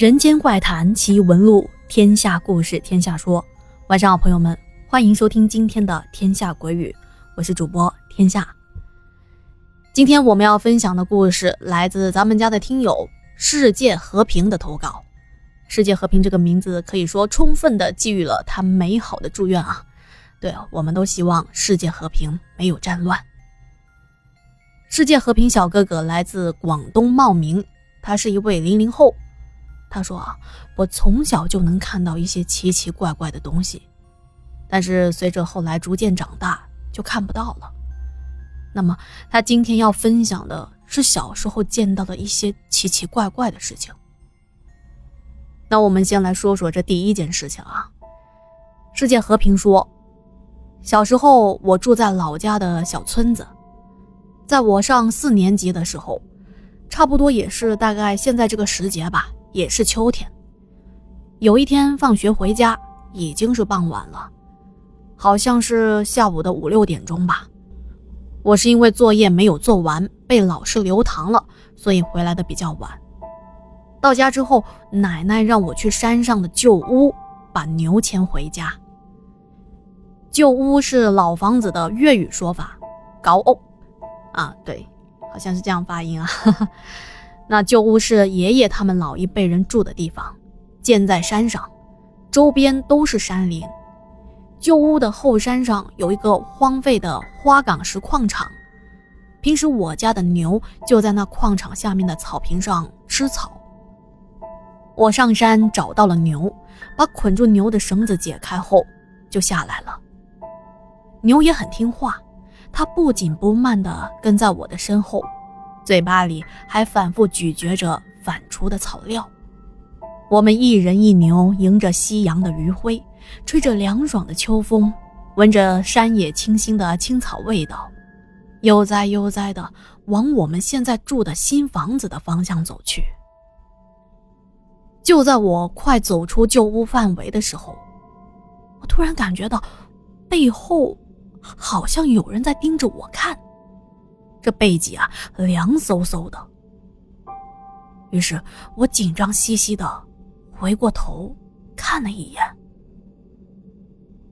人间怪谈奇闻录，天下故事天下说。晚上好，朋友们，欢迎收听今天的《天下鬼语》，我是主播天下。今天我们要分享的故事来自咱们家的听友“世界和平”的投稿。“世界和平”这个名字可以说充分的寄予了他美好的祝愿啊！对，我们都希望世界和平，没有战乱。世界和平小哥哥来自广东茂名，他是一位零零后。他说：“啊，我从小就能看到一些奇奇怪怪的东西，但是随着后来逐渐长大，就看不到了。那么，他今天要分享的是小时候见到的一些奇奇怪怪的事情。那我们先来说说这第一件事情啊。世界和平说，小时候我住在老家的小村子，在我上四年级的时候，差不多也是大概现在这个时节吧。”也是秋天。有一天放学回家，已经是傍晚了，好像是下午的五六点钟吧。我是因为作业没有做完，被老师留堂了，所以回来的比较晚。到家之后，奶奶让我去山上的旧屋把牛牵回家。旧屋是老房子的粤语说法，高屋啊，对，好像是这样发音啊。那旧屋是爷爷他们老一辈人住的地方，建在山上，周边都是山林。旧屋的后山上有一个荒废的花岗石矿场，平时我家的牛就在那矿场下面的草坪上吃草。我上山找到了牛，把捆住牛的绳子解开后，就下来了。牛也很听话，它不紧不慢地跟在我的身后。嘴巴里还反复咀嚼着反刍的草料，我们一人一牛迎着夕阳的余晖，吹着凉爽的秋风，闻着山野清新的青草味道，悠哉悠哉地往我们现在住的新房子的方向走去。就在我快走出旧屋范围的时候，我突然感觉到背后好像有人在盯着我看。这背脊啊，凉飕飕的。于是我紧张兮兮的回过头看了一眼，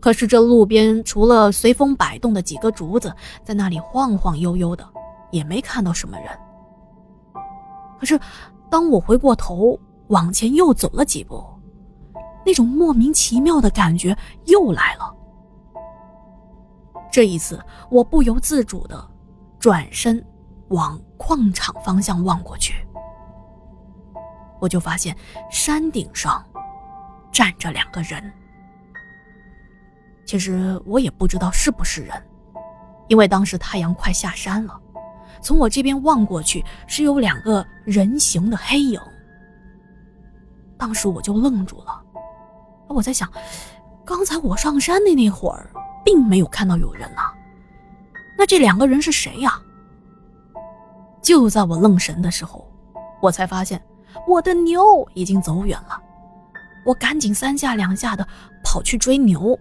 可是这路边除了随风摆动的几个竹子在那里晃晃悠悠的，也没看到什么人。可是当我回过头往前又走了几步，那种莫名其妙的感觉又来了。这一次，我不由自主的。转身往矿场方向望过去，我就发现山顶上站着两个人。其实我也不知道是不是人，因为当时太阳快下山了，从我这边望过去是有两个人形的黑影。当时我就愣住了，我在想，刚才我上山的那会儿，并没有看到有人呐。那这两个人是谁呀？就在我愣神的时候，我才发现我的牛已经走远了。我赶紧三下两下的跑去追牛。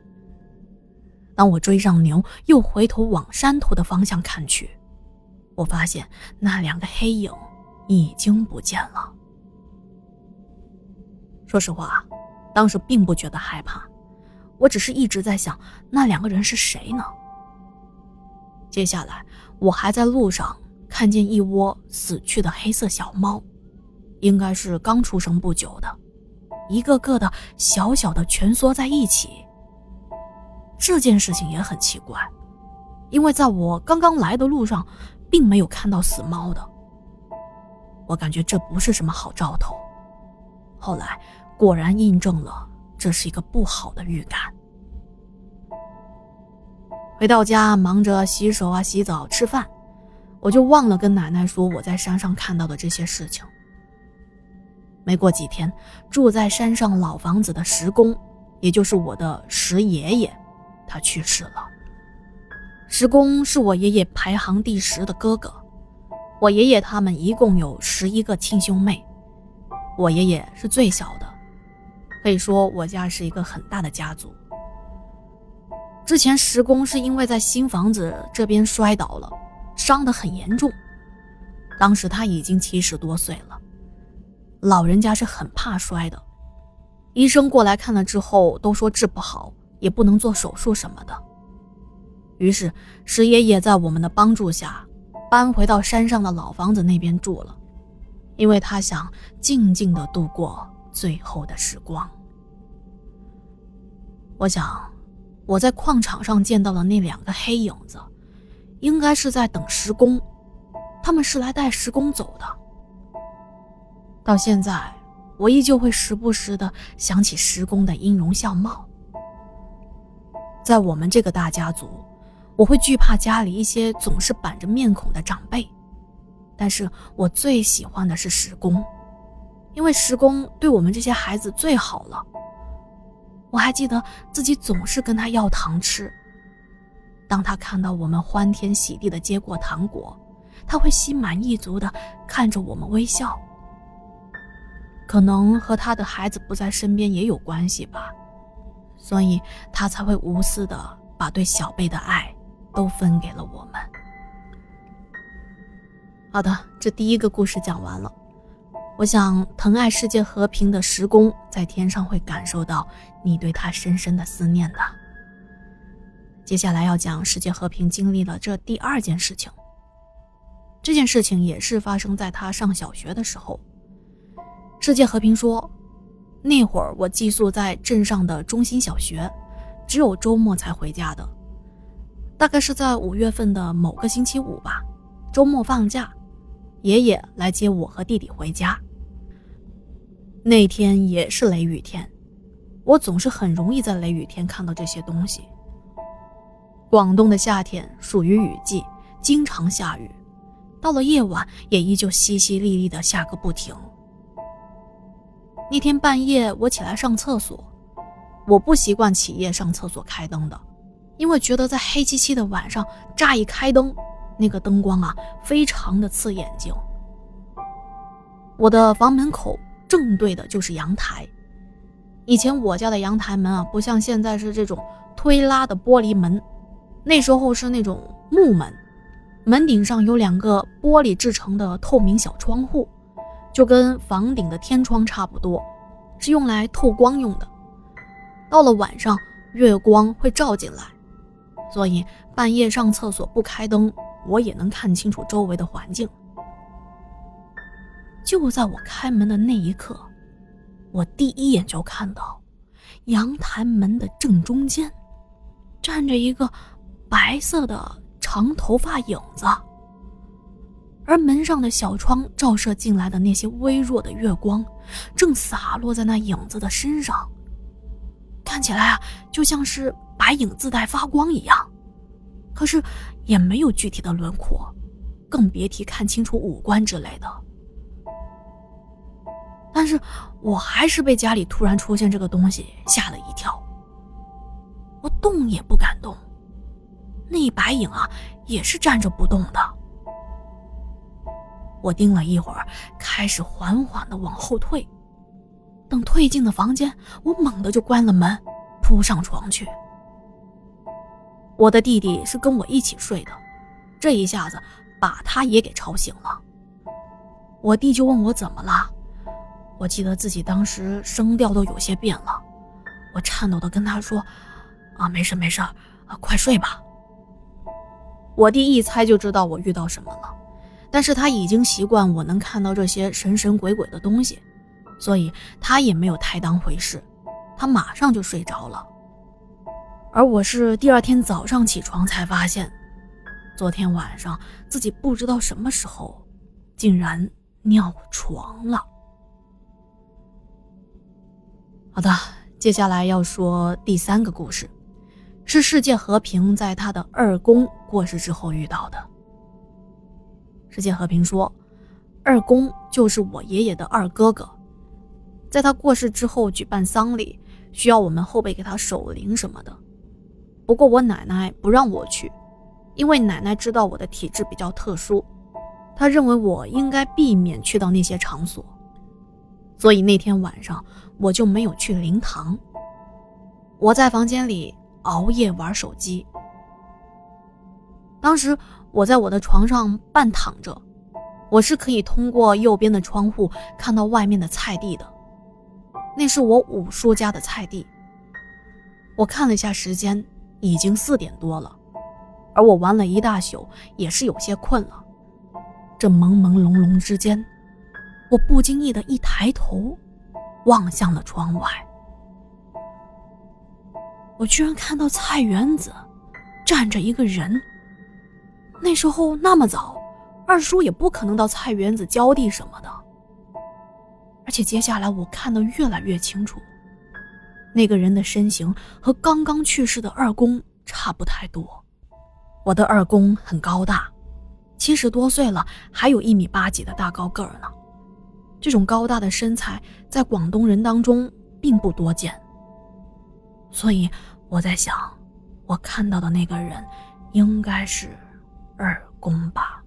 当我追上牛，又回头往山头的方向看去，我发现那两个黑影已经不见了。说实话，当时并不觉得害怕，我只是一直在想那两个人是谁呢？接下来，我还在路上看见一窝死去的黑色小猫，应该是刚出生不久的，一个个的小小的蜷缩在一起。这件事情也很奇怪，因为在我刚刚来的路上，并没有看到死猫的。我感觉这不是什么好兆头。后来果然印证了，这是一个不好的预感。回到家，忙着洗手啊、洗澡、吃饭，我就忘了跟奶奶说我在山上看到的这些事情。没过几天，住在山上老房子的石公，也就是我的石爷爷，他去世了。石公是我爷爷排行第十的哥哥，我爷爷他们一共有十一个亲兄妹，我爷爷是最小的，可以说我家是一个很大的家族。之前石工是因为在新房子这边摔倒了，伤得很严重。当时他已经七十多岁了，老人家是很怕摔的，医生过来看了之后都说治不好，也不能做手术什么的。于是石爷爷在我们的帮助下，搬回到山上的老房子那边住了，因为他想静静的度过最后的时光。我想，我在矿场上见到的那两个黑影子，应该是在等石工，他们是来带石工走的。到现在，我依旧会时不时的想起石工的音容笑貌。在我们这个大家族，我会惧怕家里一些总是板着面孔的长辈，但是我最喜欢的是石工，因为石工对我们这些孩子最好了。我还记得自己总是跟他要糖吃。当他看到我们欢天喜地的接过糖果，他会心满意足的看着我们微笑。可能和他的孩子不在身边也有关系吧，所以他才会无私的把对小贝的爱都分给了我们。好的，这第一个故事讲完了。我想，疼爱世界和平的时工在天上会感受到你对他深深的思念的。接下来要讲世界和平经历了这第二件事情。这件事情也是发生在他上小学的时候。世界和平说，那会儿我寄宿在镇上的中心小学，只有周末才回家的。大概是在五月份的某个星期五吧，周末放假，爷爷来接我和弟弟回家。那天也是雷雨天，我总是很容易在雷雨天看到这些东西。广东的夏天属于雨季，经常下雨，到了夜晚也依旧淅淅沥沥的下个不停。那天半夜我起来上厕所，我不习惯起夜上厕所开灯的，因为觉得在黑漆漆的晚上乍一开灯，那个灯光啊非常的刺眼睛。我的房门口。正对的就是阳台。以前我家的阳台门啊，不像现在是这种推拉的玻璃门，那时候是那种木门，门顶上有两个玻璃制成的透明小窗户，就跟房顶的天窗差不多，是用来透光用的。到了晚上，月光会照进来，所以半夜上厕所不开灯，我也能看清楚周围的环境。就在我开门的那一刻，我第一眼就看到，阳台门的正中间，站着一个白色的长头发影子，而门上的小窗照射进来的那些微弱的月光，正洒落在那影子的身上，看起来啊，就像是白影自带发光一样，可是也没有具体的轮廓，更别提看清楚五官之类的。但是我还是被家里突然出现这个东西吓了一跳。我动也不敢动，那白影啊也是站着不动的。我盯了一会儿，开始缓缓的往后退。等退进了房间，我猛地就关了门，扑上床去。我的弟弟是跟我一起睡的，这一下子把他也给吵醒了。我弟就问我怎么了。我记得自己当时声调都有些变了，我颤抖的跟他说：“啊，没事没事，快睡吧。”我弟一猜就知道我遇到什么了，但是他已经习惯我能看到这些神神鬼鬼的东西，所以他也没有太当回事，他马上就睡着了。而我是第二天早上起床才发现，昨天晚上自己不知道什么时候，竟然尿床了。好的，接下来要说第三个故事，是世界和平在他的二公过世之后遇到的。世界和平说，二公就是我爷爷的二哥哥，在他过世之后举办丧礼，需要我们后辈给他守灵什么的。不过我奶奶不让我去，因为奶奶知道我的体质比较特殊，她认为我应该避免去到那些场所。所以那天晚上我就没有去灵堂。我在房间里熬夜玩手机。当时我在我的床上半躺着，我是可以通过右边的窗户看到外面的菜地的，那是我五叔家的菜地。我看了一下时间，已经四点多了，而我玩了一大宿，也是有些困了。这朦朦胧胧之间，我不经意的一抬头，望向了窗外，我居然看到菜园子站着一个人。那时候那么早。二叔也不可能到菜园子浇地什么的，而且接下来我看得越来越清楚，那个人的身形和刚刚去世的二公差不太多。我的二公很高大，七十多岁了，还有一米八几的大高个儿呢。这种高大的身材在广东人当中并不多见，所以我在想，我看到的那个人应该是二公吧。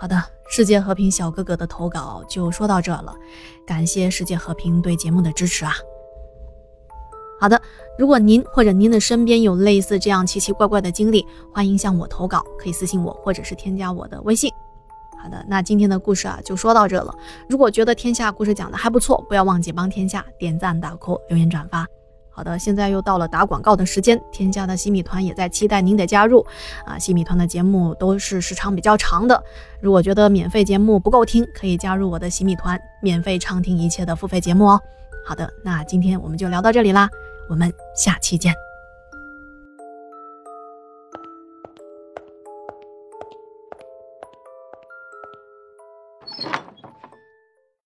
好的，世界和平小哥哥的投稿就说到这了，感谢世界和平对节目的支持啊。好的，如果您或者您的身边有类似这样奇奇怪怪的经历，欢迎向我投稿，可以私信我或者是添加我的微信。好的，那今天的故事啊就说到这了。如果觉得天下故事讲的还不错，不要忘记帮天下点赞、打 call、留言、转发。好的，现在又到了打广告的时间。天下的西米团也在期待您的加入啊！西米团的节目都是时长比较长的，如果觉得免费节目不够听，可以加入我的西米团，免费畅听一切的付费节目哦。好的，那今天我们就聊到这里啦，我们下期见。